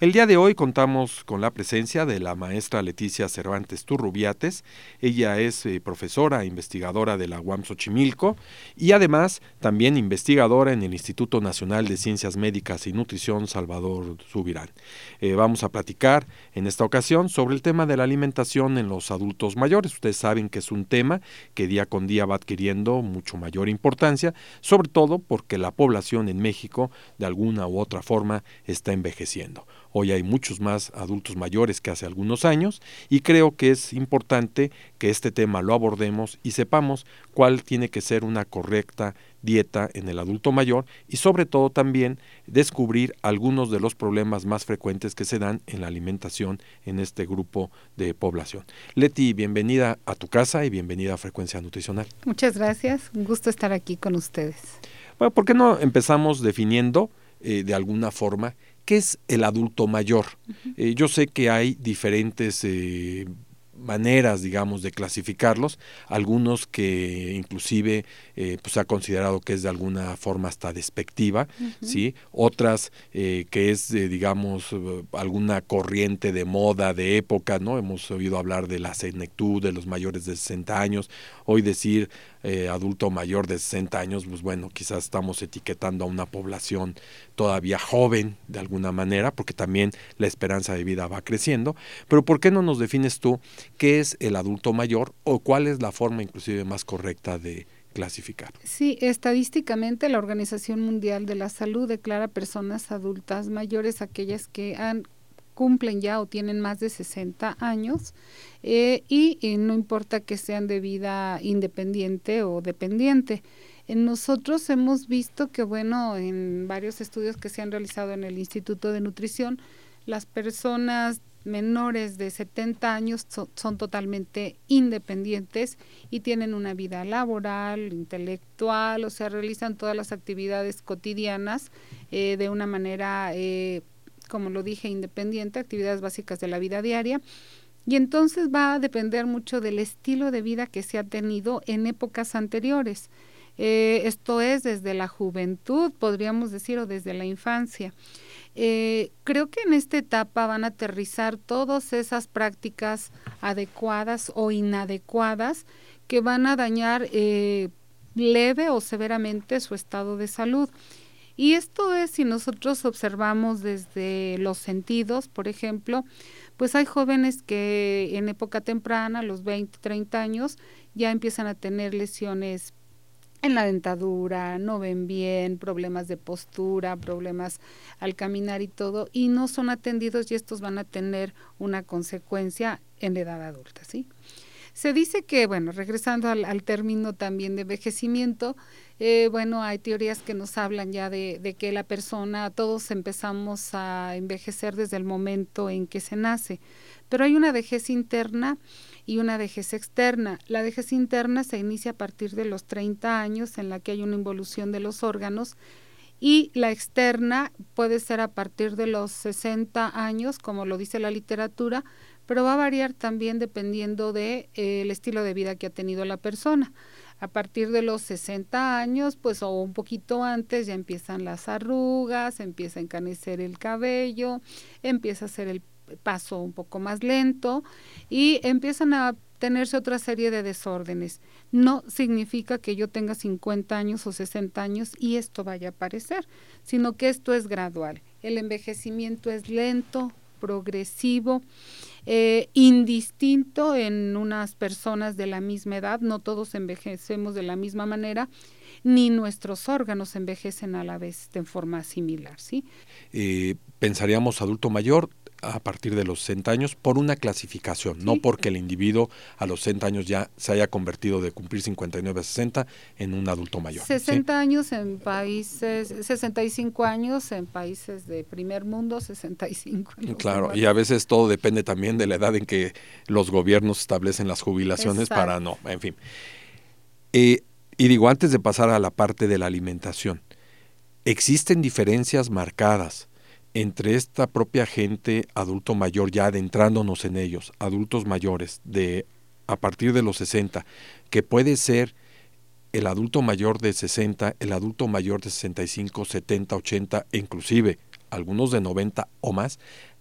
El día de hoy contamos con la presencia de la maestra Leticia Cervantes Turrubiates. Ella es eh, profesora e investigadora de la UAM Xochimilco y además también investigadora en el Instituto Nacional de Ciencias Médicas y Nutrición Salvador Subirán. Eh, vamos a platicar en esta ocasión sobre el tema de la alimentación en los adultos mayores. Ustedes saben que es un tema que día con día va adquiriendo mucho mayor importancia, sobre todo porque la población en México de alguna u otra forma está envejeciendo. Hoy hay muchos más adultos mayores que hace algunos años y creo que es importante que este tema lo abordemos y sepamos cuál tiene que ser una correcta dieta en el adulto mayor y sobre todo también descubrir algunos de los problemas más frecuentes que se dan en la alimentación en este grupo de población. Leti, bienvenida a tu casa y bienvenida a Frecuencia Nutricional. Muchas gracias, un gusto estar aquí con ustedes. Bueno, ¿por qué no empezamos definiendo eh, de alguna forma ¿Qué es el adulto mayor? Eh, yo sé que hay diferentes eh, maneras, digamos, de clasificarlos, algunos que inclusive eh, pues ha considerado que es de alguna forma hasta despectiva, ¿sí? Otras que es, digamos, alguna corriente de moda, de época, ¿no? Hemos oído hablar de la senectud, de los mayores de 60 años, hoy decir eh, adulto mayor de 60 años, pues bueno, quizás estamos etiquetando a una población todavía joven de alguna manera, porque también la esperanza de vida va creciendo, pero ¿por qué no nos defines tú qué es el adulto mayor o cuál es la forma inclusive más correcta de clasificar? Sí, estadísticamente la Organización Mundial de la Salud declara personas adultas mayores aquellas que han cumplen ya o tienen más de 60 años eh, y, no importa que sean de vida independiente o dependiente. Nosotros hemos visto que, bueno, en varios estudios que se han realizado en el Instituto de Nutrición, las personas menores de 70 años son totalmente independientes y tienen una vida laboral, intelectual, o sea, realizan todas las actividades cotidianas eh, de una manera eh, como lo dije, independiente, actividades básicas de la vida diaria. Y entonces va a depender mucho del estilo de vida que se ha tenido en épocas anteriores. Eh, esto es desde la juventud, podríamos decir, o desde la infancia. Eh, creo que en esta etapa van a aterrizar todas esas prácticas adecuadas o inadecuadas que van a dañar eh, leve o severamente su estado de salud. Y esto es si nosotros observamos desde los sentidos, por ejemplo, pues hay jóvenes que en época temprana, los 20, 30 años, ya empiezan a tener lesiones en la dentadura, no ven bien, problemas de postura, problemas al caminar y todo, y no son atendidos y estos van a tener una consecuencia en la edad adulta, ¿sí? Se dice que, bueno, regresando al, término también de envejecimiento, eh, bueno, hay teorías que nos hablan ya de, de, que la persona, todos empezamos a envejecer desde el momento en que se nace, pero hay una vejez interna y una vejez externa. La vejez interna se inicia a partir de los 30 años en la que hay una involución de los órganos y la externa puede ser a partir de los 60 años, como lo dice la literatura, pero va a variar también dependiendo del de, eh, estilo de vida que ha tenido la persona a partir de los 60 años, pues o un poquito antes ya empiezan las arrugas, empieza a encanecer el cabello, empieza a ser el paso un poco más lento y empiezan a tenerse otra serie de desórdenes. No significa que yo tenga 50 años o 60 años y esto vaya a aparecer, sino que esto es gradual. El envejecimiento es lento, progresivo, eh, indistinto en unas personas de la misma edad, no todos envejecemos de la misma manera, ni nuestros órganos envejecen a la vez de forma similar, ¿sí? Eh, pensaríamos adulto mayor, a partir de los 60 años por una clasificación, no porque el individuo a los 60 años ya se haya convertido de cumplir 59 a 60 en un adulto mayor. 60 años en países, 65 años en países de primer mundo, 65 en Claro, y a veces todo depende también de la edad en que los gobiernos establecen las jubilaciones para no, en fin. Eh, y digo, antes de pasar a la parte de la alimentación, existen diferencias marcadas entre esta propia gente adulto mayor, ya adentrándonos en ellos, adultos mayores de a partir de los 60, que puede ser el adulto mayor de 60, el adulto mayor de 65, 70, 80 e inclusive algunos de 90 o más,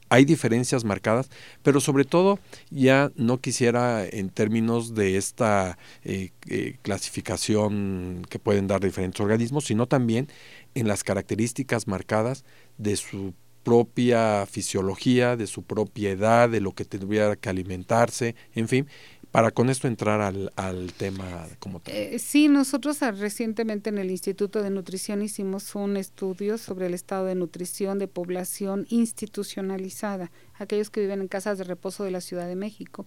hay diferencias marcadas, pero sobre todo ya no quisiera en términos de esta eh, eh, clasificación que pueden dar diferentes organismos, sino también en las características marcadas de su propia fisiología, de su propia edad, de lo que tendría que alimentarse, en fin, para con esto entrar al, al tema como tal. Eh, sí, nosotros ah, recientemente en el Instituto de Nutrición hicimos un estudio sobre el estado de nutrición de población institucionalizada, aquellos que viven en casas de reposo de la Ciudad de México.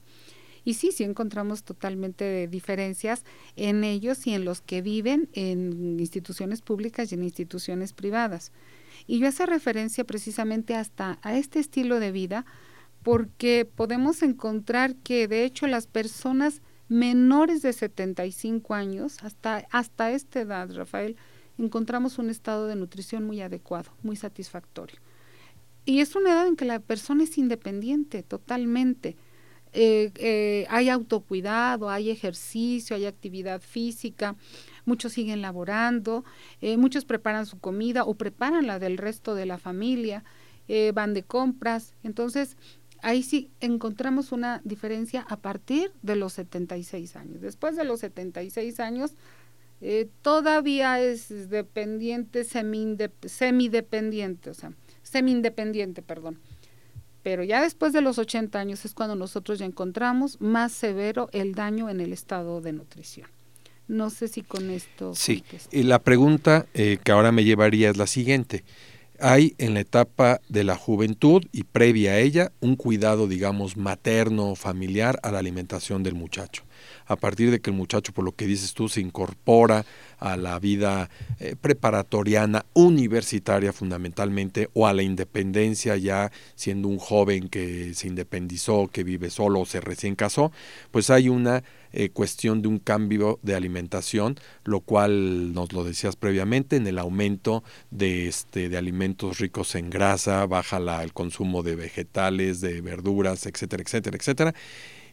Y sí, sí encontramos totalmente diferencias en ellos y en los que viven en instituciones públicas y en instituciones privadas. Y yo hace referencia precisamente hasta a este estilo de vida porque podemos encontrar que de hecho las personas menores de 75 años, hasta, hasta esta edad, Rafael, encontramos un estado de nutrición muy adecuado, muy satisfactorio. Y es una edad en que la persona es independiente totalmente. Eh, eh, hay autocuidado, hay ejercicio, hay actividad física, muchos siguen laborando, eh, muchos preparan su comida o preparan la del resto de la familia, eh, van de compras. Entonces, ahí sí encontramos una diferencia a partir de los 76 años. Después de los 76 años, eh, todavía es dependiente, semidependiente, o sea, semi-independiente, perdón. Pero ya después de los 80 años es cuando nosotros ya encontramos más severo el daño en el estado de nutrición. No sé si con esto. Sí, y la pregunta eh, que ahora me llevaría es la siguiente. Hay en la etapa de la juventud y previa a ella un cuidado, digamos, materno, familiar a la alimentación del muchacho a partir de que el muchacho, por lo que dices tú, se incorpora a la vida eh, preparatoriana, universitaria fundamentalmente, o a la independencia ya siendo un joven que se independizó, que vive solo o se recién casó, pues hay una eh, cuestión de un cambio de alimentación, lo cual nos lo decías previamente, en el aumento de, este, de alimentos ricos en grasa, baja la, el consumo de vegetales, de verduras, etcétera, etcétera, etcétera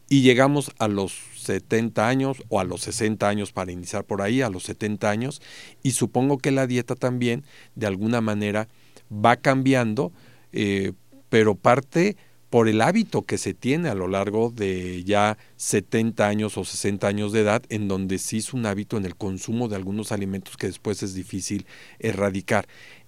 y llegamos a los 70 años o a los 60 años para iniciar por ahí, a los 70 años, y supongo que la dieta también de alguna manera va cambiando, eh, pero parte por el hábito que se tiene a lo largo de ya 70 años o 60 años de edad, en donde se hizo un hábito en el consumo de algunos alimentos que después es difícil erradicar.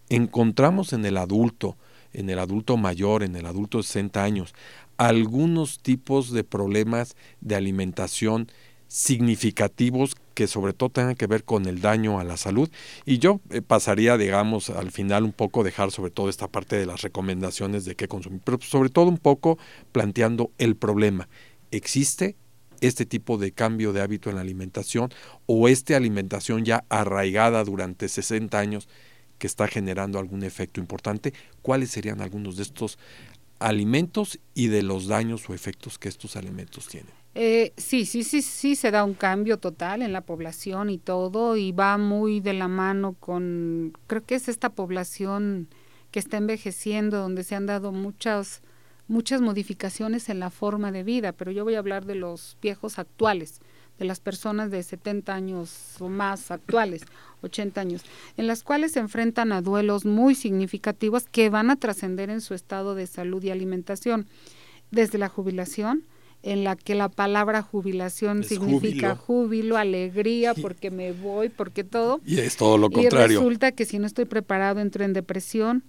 Encontramos en el adulto, en el adulto mayor, en el adulto de 60 años, algunos tipos de problemas de alimentación significativos que sobre todo tengan que ver con el daño a la salud. Y yo eh, pasaría digamos al final un poco dejar sobre todo esta parte de las recomendaciones de qué consumir pero sobre todo un poco planteando el problema. Existe este tipo de cambio de hábito en la alimentación o esta alimentación ya arraigada durante 60 años que está generando algún efecto importante, cuáles serían algunos de estos alimentos y de los daños o efectos que estos alimentos tienen. Eh, sí, sí, sí, sí, se da un cambio total en la población y todo, y va muy de la mano con, creo que es esta población que está envejeciendo, donde se han dado muchas, muchas modificaciones en la forma de vida, pero yo voy a hablar de los viejos actuales, de las personas de 70 años o más actuales, 80 años, en las cuales se enfrentan a duelos muy significativos que van a trascender en su estado de salud y alimentación, desde la jubilación, en la que la palabra jubilación significa júbilo. alegría, porque me voy, porque todo. Y es todo lo contrario. Y resulta que si no estoy preparado entro en depresión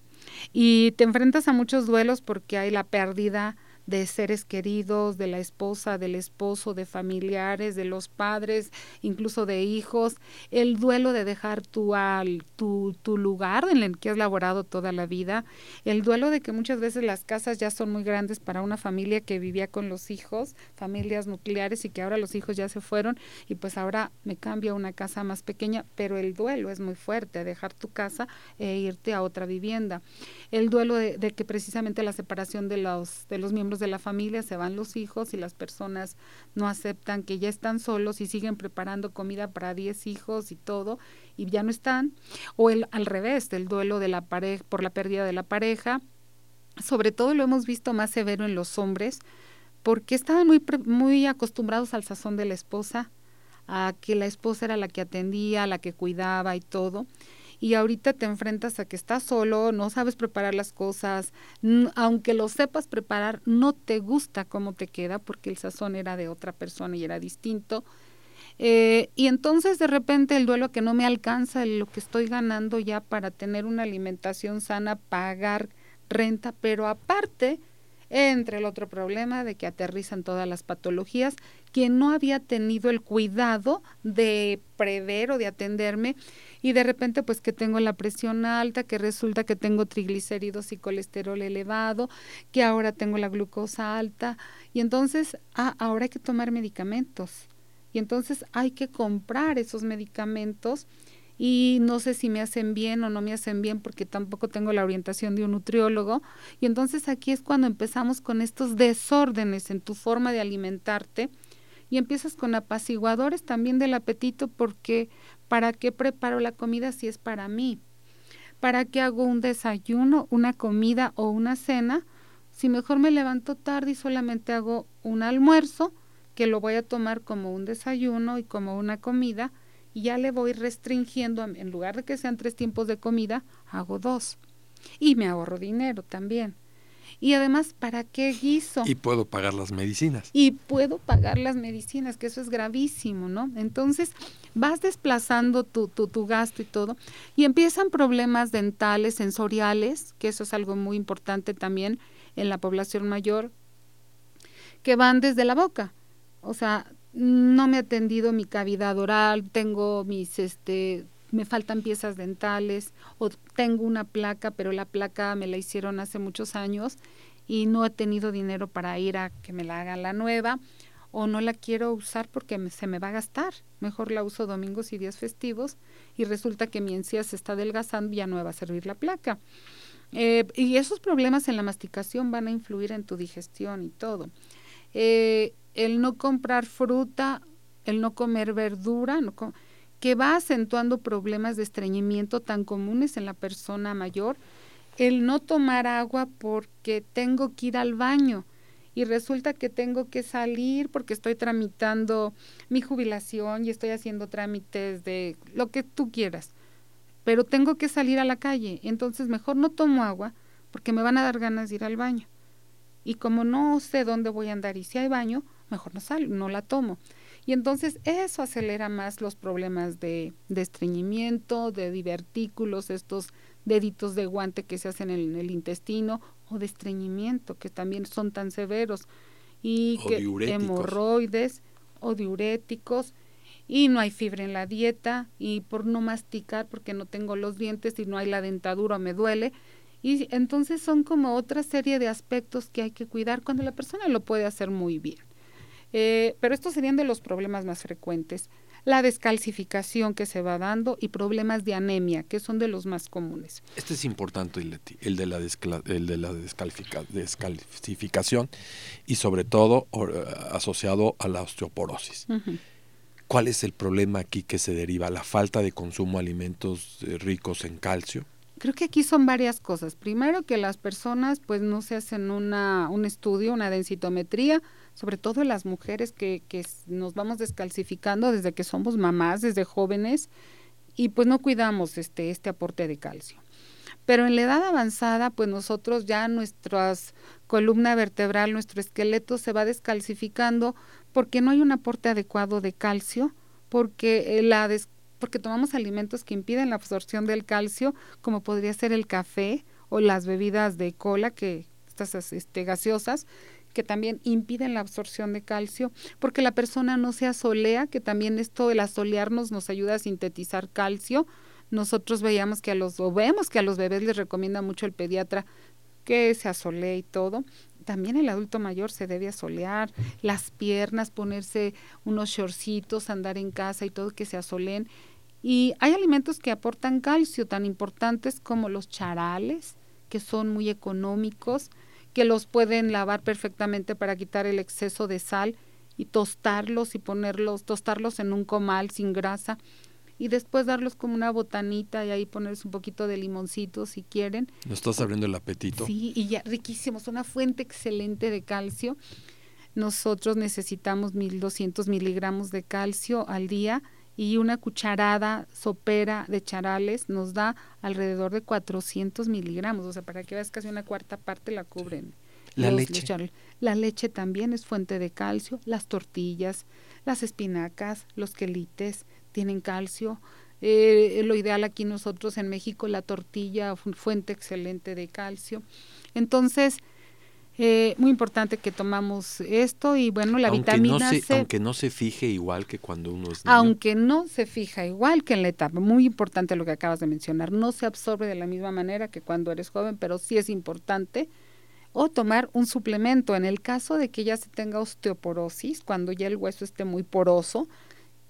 y te enfrentas a muchos duelos porque hay la pérdida de seres queridos, de la esposa, del esposo, de familiares, de los padres, incluso de hijos, el duelo de dejar tu, al, tu, tu lugar en el que has laborado toda la vida, el duelo de que muchas veces las casas ya son muy grandes para una familia que vivía con los hijos, familias nucleares y que ahora los hijos ya se fueron y pues ahora me cambio a una casa más pequeña, pero el duelo es muy fuerte, dejar tu casa e irte a otra vivienda. El duelo de, de que precisamente la separación de los, de los miembros de la familia, se van los hijos y las personas no aceptan que ya están solos y siguen preparando comida para 10 hijos y todo y ya no están. O el, al revés, el duelo de la pareja por la pérdida de la pareja. Sobre todo lo hemos visto más severo en los hombres porque estaban muy, muy acostumbrados al sazón de la esposa, a que la esposa era la que atendía, la que cuidaba y todo y ahorita te enfrentas a que estás solo, no sabes preparar las cosas, aunque lo sepas preparar, no te gusta cómo te queda porque el sazón era de otra persona y era distinto. Eh, y entonces de repente el duelo que no me alcanza lo que estoy ganando ya para tener una alimentación sana, pagar renta, pero aparte entre el otro problema de que aterrizan todas las patologías, quien no había tenido el cuidado de prever o de atenderme y de repente pues que tengo la presión alta, que resulta que tengo triglicéridos y colesterol elevado, que ahora tengo la glucosa alta. Y entonces ah, ahora hay que tomar medicamentos. Y entonces hay que comprar esos medicamentos y no sé si me hacen bien o no me hacen bien porque tampoco tengo la orientación de un nutriólogo. Y entonces aquí es cuando empezamos con estos desórdenes en tu forma de alimentarte y empiezas con apaciguadores también del apetito porque ¿para qué preparo la comida si es para mí? ¿Para qué hago un desayuno, una comida o una cena? Si mejor me levanto tarde y solamente hago un almuerzo, que lo voy a tomar como un desayuno y como una comida, y ya le voy restringiendo, en lugar de que sean tres tiempos de comida, hago dos. Y me ahorro dinero también. Y además, ¿para qué guiso? Y puedo pagar las medicinas. Y puedo pagar las medicinas, que eso es gravísimo, ¿no? Entonces, vas desplazando tu, tu, tu gasto y todo, y empiezan problemas dentales, sensoriales, que eso es algo muy importante también en la población mayor, que van desde la boca. O sea, no me ha atendido mi cavidad oral, tengo mis, este, me faltan piezas dentales o tengo una placa, pero la placa me la hicieron hace muchos años y no he tenido dinero para ir a que me la hagan la nueva o no la quiero usar porque se me va a gastar. Mejor la uso domingos y días festivos y resulta que mi encía se está adelgazando y ya no me va a servir la placa. Eh, y esos problemas en la masticación van a influir en tu digestión y todo. Eh, el no comprar fruta, el no comer verdura, que va acentuando problemas de estreñimiento tan comunes en la persona mayor, el no tomar agua porque tengo que ir al baño y resulta que tengo que salir porque estoy tramitando mi jubilación y estoy haciendo trámites de lo que tú quieras, pero tengo que salir a la calle, entonces mejor no tomo agua porque me van a dar ganas de ir al baño. Y como no sé dónde voy a andar y si hay baño, mejor no salgo, no la tomo. Y entonces eso acelera más los problemas de, de estreñimiento, de divertículos, estos deditos de guante que se hacen en el intestino, o de estreñimiento, que también son tan severos, y que hemorroides o diuréticos, y no hay fibra en la dieta, y por no masticar, porque no tengo los dientes y no hay la dentadura, me duele. Y entonces son como otra serie de aspectos que hay que cuidar cuando la persona lo puede hacer muy bien. Eh, pero estos serían de los problemas más frecuentes. La descalcificación que se va dando y problemas de anemia, que son de los más comunes. Este es importante, el de la, el de la descalcificación y sobre todo asociado a la osteoporosis. ¿Cuál es el problema aquí que se deriva? ¿La falta de consumo de alimentos eh, ricos en calcio? Creo que aquí son varias cosas. Primero que las personas pues no se hacen una, un estudio, una densitometría, sobre todo las mujeres que, que nos vamos descalcificando desde que somos mamás, desde jóvenes, y pues no cuidamos este, este aporte de calcio. Pero en la edad avanzada, pues nosotros ya nuestra columna vertebral, nuestro esqueleto se va descalcificando porque no hay un aporte adecuado de calcio, porque eh, la porque tomamos alimentos que impiden la absorción del calcio, como podría ser el café o las bebidas de cola, que estas este, gaseosas, que también impiden la absorción de calcio, porque la persona no se asolea, que también esto, el asolearnos nos ayuda a sintetizar calcio. Nosotros veíamos que a los, o vemos que a los bebés les recomienda mucho el pediatra que se asolee y todo. También el adulto mayor se debe asolear, las piernas, ponerse unos shortcitos, andar en casa y todo que se asoleen. Y hay alimentos que aportan calcio tan importantes como los charales, que son muy económicos, que los pueden lavar perfectamente para quitar el exceso de sal y tostarlos y ponerlos, tostarlos en un comal sin grasa y después darlos como una botanita y ahí ponerles un poquito de limoncito si quieren. ¿No estás abriendo el apetito? Sí, y ya riquísimos, una fuente excelente de calcio. Nosotros necesitamos 1200 miligramos de calcio al día y una cucharada sopera de charales nos da alrededor de 400 miligramos, o sea, para que veas casi una cuarta parte la cubren. La leche. la leche también es fuente de calcio, las tortillas, las espinacas, los quelites tienen calcio. Eh, lo ideal aquí nosotros en México, la tortilla, fuente excelente de calcio. Entonces, eh, muy importante que tomamos esto y bueno, la vitamina C. Aunque no se fije igual que cuando uno es niño. Aunque no se fija igual que en la etapa. Muy importante lo que acabas de mencionar. No se absorbe de la misma manera que cuando eres joven, pero sí es importante. O tomar un suplemento. En el caso de que ya se tenga osteoporosis, cuando ya el hueso esté muy poroso,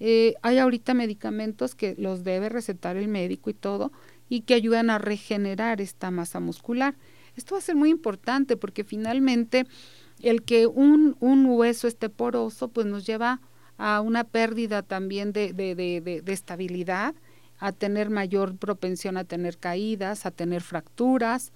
eh, hay ahorita medicamentos que los debe recetar el médico y todo, y que ayudan a regenerar esta masa muscular. Esto va a ser muy importante porque finalmente el que un, un hueso esté poroso pues nos lleva a una pérdida también de, de, de, de, estabilidad, a tener mayor propensión a tener caídas, a tener fracturas,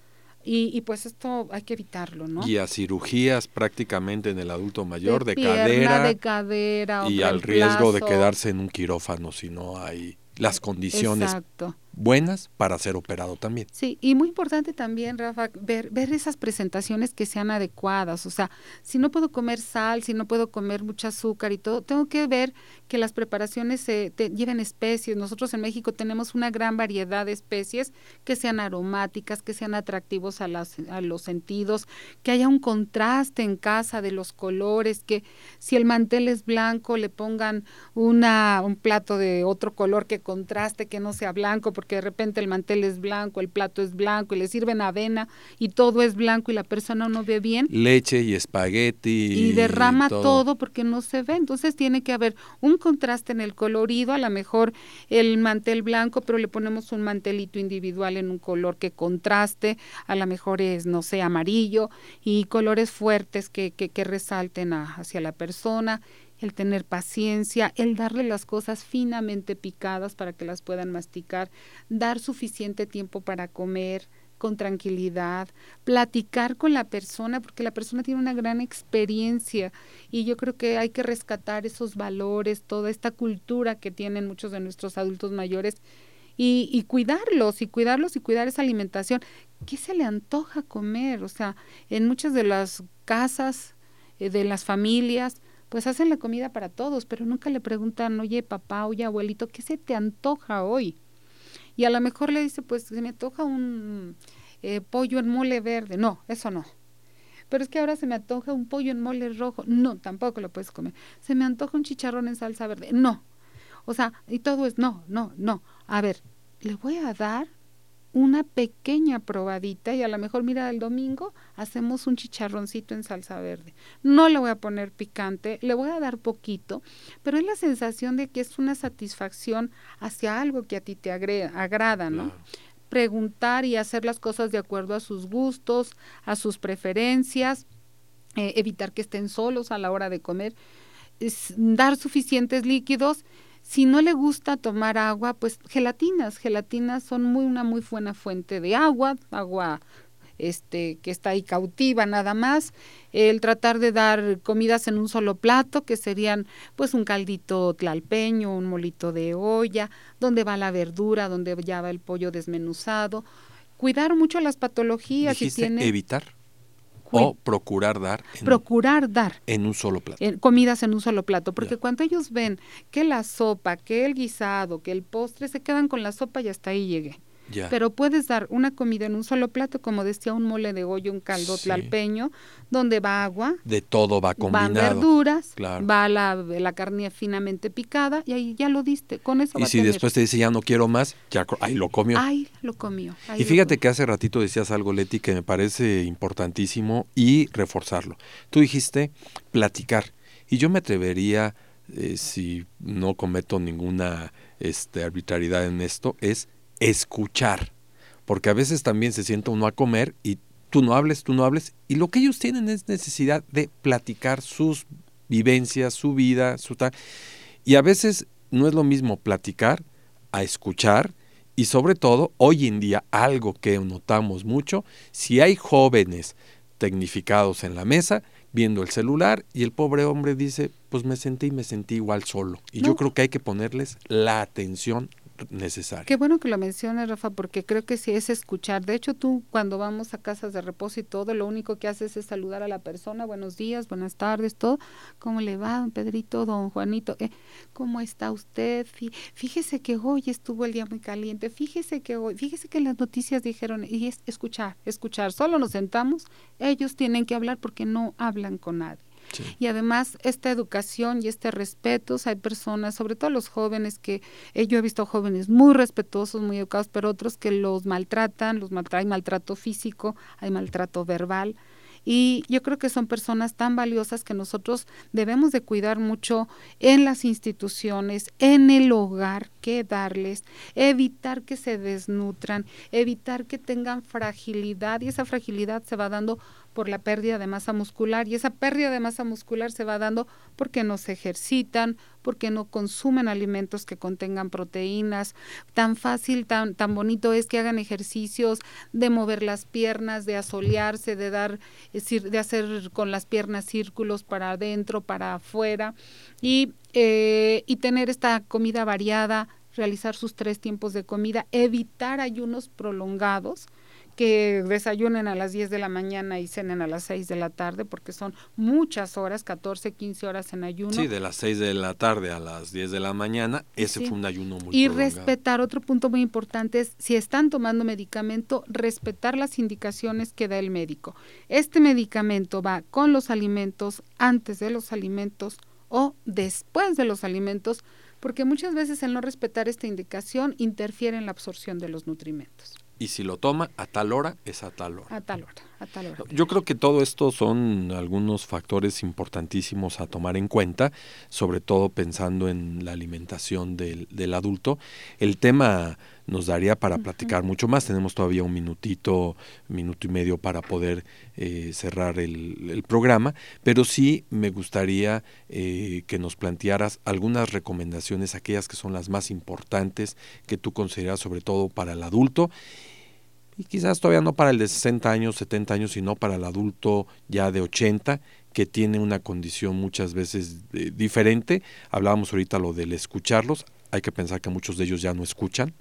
y, y, pues esto hay que evitarlo, ¿no? Y a cirugías prácticamente en el adulto mayor de, cadera. De cadera. Y al riesgo de quedarse en un quirófano si no hay las condiciones Exacto buenas para ser operado también. Sí, y muy importante también, Rafa, ver, ver esas presentaciones que sean adecuadas. O sea, si no puedo comer sal, si no puedo comer mucho azúcar y todo, tengo que ver que las preparaciones se lleven especies. Nosotros en México tenemos una gran variedad de especies que sean aromáticas, que sean atractivos a, las, a los sentidos, que haya un contraste en casa de los colores, que si el mantel es blanco le pongan una, un plato de otro color que contraste, que no sea blanco, porque de repente el mantel es blanco, el plato es blanco y le sirven avena y todo es blanco y la persona no ve bien. Leche y espagueti. Y derrama todo. porque no se ve. Entonces tiene que haber un contraste en el colorido, a lo mejor el mantel blanco, pero le ponemos un mantelito individual en un color que contraste, a lo mejor es, no sé, amarillo y colores fuertes que, que, que resalten hacia la persona el tener paciencia, el darle las cosas finamente picadas para que las puedan masticar, dar suficiente tiempo para comer con tranquilidad, platicar con la persona, porque la persona tiene una gran experiencia y yo creo que hay que rescatar esos valores, toda esta cultura que tienen muchos de nuestros adultos mayores y, cuidarlos y cuidarlos y cuidar esa alimentación. ¿Qué se le antoja comer? O sea, en muchas de las casas, eh, de las familias, pues hacen la comida para todos, pero nunca le preguntan, oye papá, oye abuelito, ¿qué se te antoja hoy? Y a lo mejor le dice, pues se me antoja un eh, pollo en mole verde. No, eso no. Pero es que ahora se me antoja un pollo en mole rojo. No, tampoco lo puedes comer. Se me antoja un chicharrón en salsa verde. No. O sea, y todo es no, no, no. A ver, le voy a dar una pequeña probadita y a lo mejor, mira, el domingo hacemos un chicharroncito en salsa verde. No le voy a poner picante, le voy a dar poquito, pero es la sensación de que es una satisfacción hacia algo que a ti te agrada, ¿no? Preguntar y hacer las cosas de acuerdo a sus gustos, a sus preferencias, eh, evitar que estén solos a la hora de comer, dar suficientes líquidos Si no le gusta tomar agua, pues gelatinas. Gelatinas son muy una muy buena fuente de agua, agua este, que está ahí cautiva nada más, el tratar de dar comidas en un solo plato, que serían pues un caldito tlalpeño, un molito de olla, donde va la verdura, donde ya va el pollo desmenuzado, cuidar mucho las patologías y tiene evitar o procurar dar en, procurar dar en un solo plato comidas en un solo plato porque cuando ellos ven que la sopa que el guisado que el postre se quedan con la sopa y hasta ahí llegué pero puedes dar una comida en un solo plato, como decía, un mole de hoyo, un caldo tlalpeño, donde va agua. De todo va combinado. Van verduras, va la, la, carne finamente picada y ahí ya lo diste. Con eso Y si después te dice ya no quiero más, ya ahí lo comió. Ahí lo comió. y fíjate que hace ratito decías algo, Leti, que me parece importantísimo y reforzarlo. Tú dijiste platicar. Y yo me atrevería, eh, si no cometo ninguna este, arbitrariedad en esto, es escuchar, porque a veces también se sienta uno a comer y tú no hables, tú no hables, y lo que ellos tienen es necesidad de platicar sus vivencias, su vida, su tal. Y a veces no es lo mismo platicar a escuchar, y sobre todo, hoy en día, algo que notamos mucho, si hay jóvenes tecnificados en la mesa, viendo el celular, y el pobre hombre dice, pues me sentí y me sentí igual solo. Y yo creo que hay que ponerles la atención Qué bueno que lo menciones, Rafa, porque creo que sí es escuchar. De hecho, tú cuando vamos a casas de reposo y todo, lo único que haces es saludar a la persona, buenos días, buenas tardes, todo. ¿Cómo le va, don Pedrito, don Juanito? Eh, ¿Cómo está usted? Fíjese que hoy estuvo el día muy caliente, fíjese que hoy, fíjese que las noticias dijeron, y es escuchar, escuchar. Solo nos sentamos, ellos tienen que hablar porque no hablan con nadie. Y además esta educación y este respeto, hay personas, sobre todo los jóvenes, que eh, yo he visto jóvenes muy respetuosos, muy educados, pero otros que los maltratan, los maltratan, hay maltrato físico, hay maltrato verbal. Y yo creo que son personas tan valiosas que nosotros debemos de cuidar mucho en las instituciones, en el hogar, que darles, evitar que se desnutran, evitar que tengan fragilidad y esa fragilidad se va dando por la pérdida de masa muscular y esa pérdida de masa muscular se va dando porque no se ejercitan, porque no consumen alimentos que contengan proteínas. Tan fácil, tan, tan bonito es que hagan ejercicios de mover las piernas, de asolearse, de dar, de hacer con las piernas círculos para adentro, para afuera y, eh, y tener esta comida variada, realizar sus tres tiempos de comida, evitar ayunos prolongados que desayunen a las 10 de la mañana y cenen a las 6 de la tarde, porque son muchas horas, 14, 15 horas en ayuno. Sí, de las 6 de la tarde a las 10 de la mañana, ese fue un ayuno muy Y respetar, otro punto muy importante es, si están tomando medicamento, respetar las indicaciones que da el médico. Este medicamento va con los alimentos, antes de los alimentos o después de los alimentos, porque muchas veces el no respetar esta indicación interfiere en la absorción de los nutrimentos y si lo toma a tal hora, es a tal hora. A tal hora, a tal hora. Yo creo que todo esto son algunos factores importantísimos a tomar en cuenta, sobre todo pensando en la alimentación del, del adulto. El tema nos daría para platicar mucho más. Tenemos todavía un minutito, minuto y medio para poder eh, cerrar el, programa, pero sí me gustaría eh, que nos plantearas algunas recomendaciones, aquellas que son las más importantes que tú consideras sobre todo para el adulto y quizás todavía no para el de 60 años, 70 años, sino para el adulto ya de 80 que tiene una condición muchas veces eh, diferente. Hablábamos ahorita lo del escucharlos, hay que pensar que muchos de ellos ya no escuchan,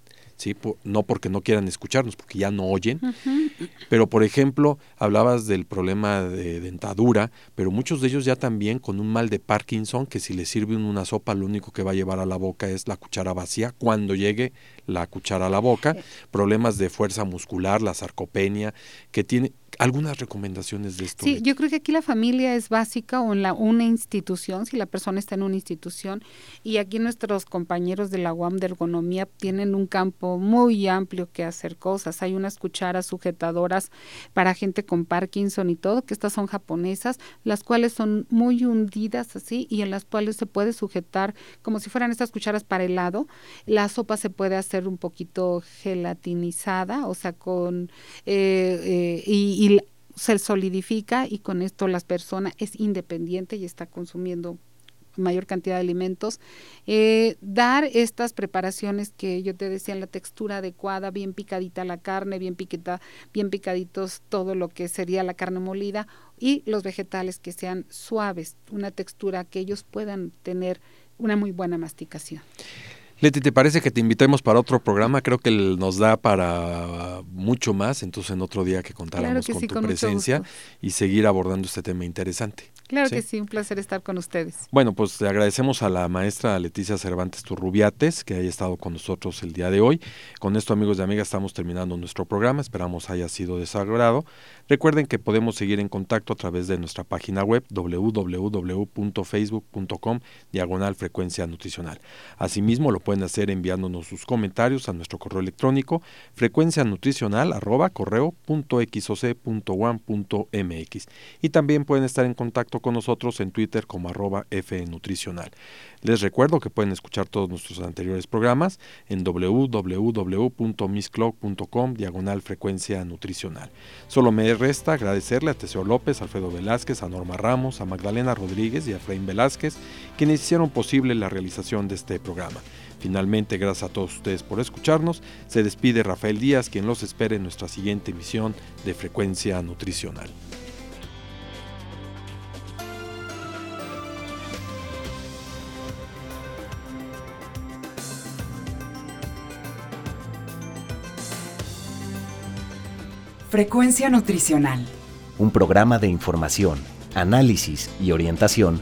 ¿sí? no porque no quieran escucharnos, porque ya no oyen. Pero, por ejemplo, hablabas del problema de dentadura, pero muchos de ellos ya también con un mal de Parkinson, que si le sirve una sopa, lo único que va a llevar a la boca es la cuchara vacía cuando llegue la cuchara a la boca. Problemas de fuerza muscular, la sarcopenia, que tiene algunas recomendaciones de esto. Sí, yo creo que aquí la familia es básica o en la, una institución, si la persona está en una institución, y aquí nuestros compañeros de la UAM de ergonomía tienen un campo muy amplio que hacer cosas. Hay unas cucharas sujetadoras para gente con Parkinson y todo, que estas son japonesas, las cuales son muy hundidas así y en las cuales se puede sujetar como si fueran estas cucharas para helado. La sopa se puede hacer un poquito gelatinizada, o sea, con... Eh, eh, y y se solidifica y con esto la persona es independiente y está consumiendo mayor cantidad de alimentos, eh, dar estas preparaciones que yo te decía, la textura adecuada, bien picadita la carne, bien piquita, bien picaditos todo lo que sería la carne molida y los vegetales que sean suaves, una textura que ellos puedan tener una muy buena masticación. Leti, ¿te parece que te invitemos para otro programa? Creo que nos da para mucho más, entonces en otro día que contáramos con tu presencia y seguir abordando este tema interesante. Claro que sí, un placer estar con ustedes. Bueno, pues le agradecemos a la maestra Leticia Cervantes Turrubiates que haya estado con nosotros el día de hoy. Con esto, amigos y amigas, estamos terminando nuestro programa. Esperamos haya sido de Recuerden que podemos seguir en contacto a través de nuestra página web www.facebook.com diagonal frecuencia nutricional. Asimismo, lo pueden hacer enviándonos sus comentarios a nuestro correo electrónico frecuencia nutricional arroba correo. Y también pueden estar en contacto con nosotros en Twitter como arroba fnutricional. Les recuerdo que pueden escuchar todos nuestros anteriores programas en www.misclog.com diagonal frecuencia nutricional. Solo me resta agradecerle a Teseo López, Alfredo Velázquez, a Norma Ramos, a Magdalena Rodríguez y a Efraín Velázquez, quienes hicieron posible la realización de este programa. Finalmente, gracias a todos ustedes por escucharnos, se despide Rafael Díaz, quien los espera en nuestra siguiente emisión de Frecuencia Nutricional. Frecuencia Nutricional. Un programa de información, análisis y orientación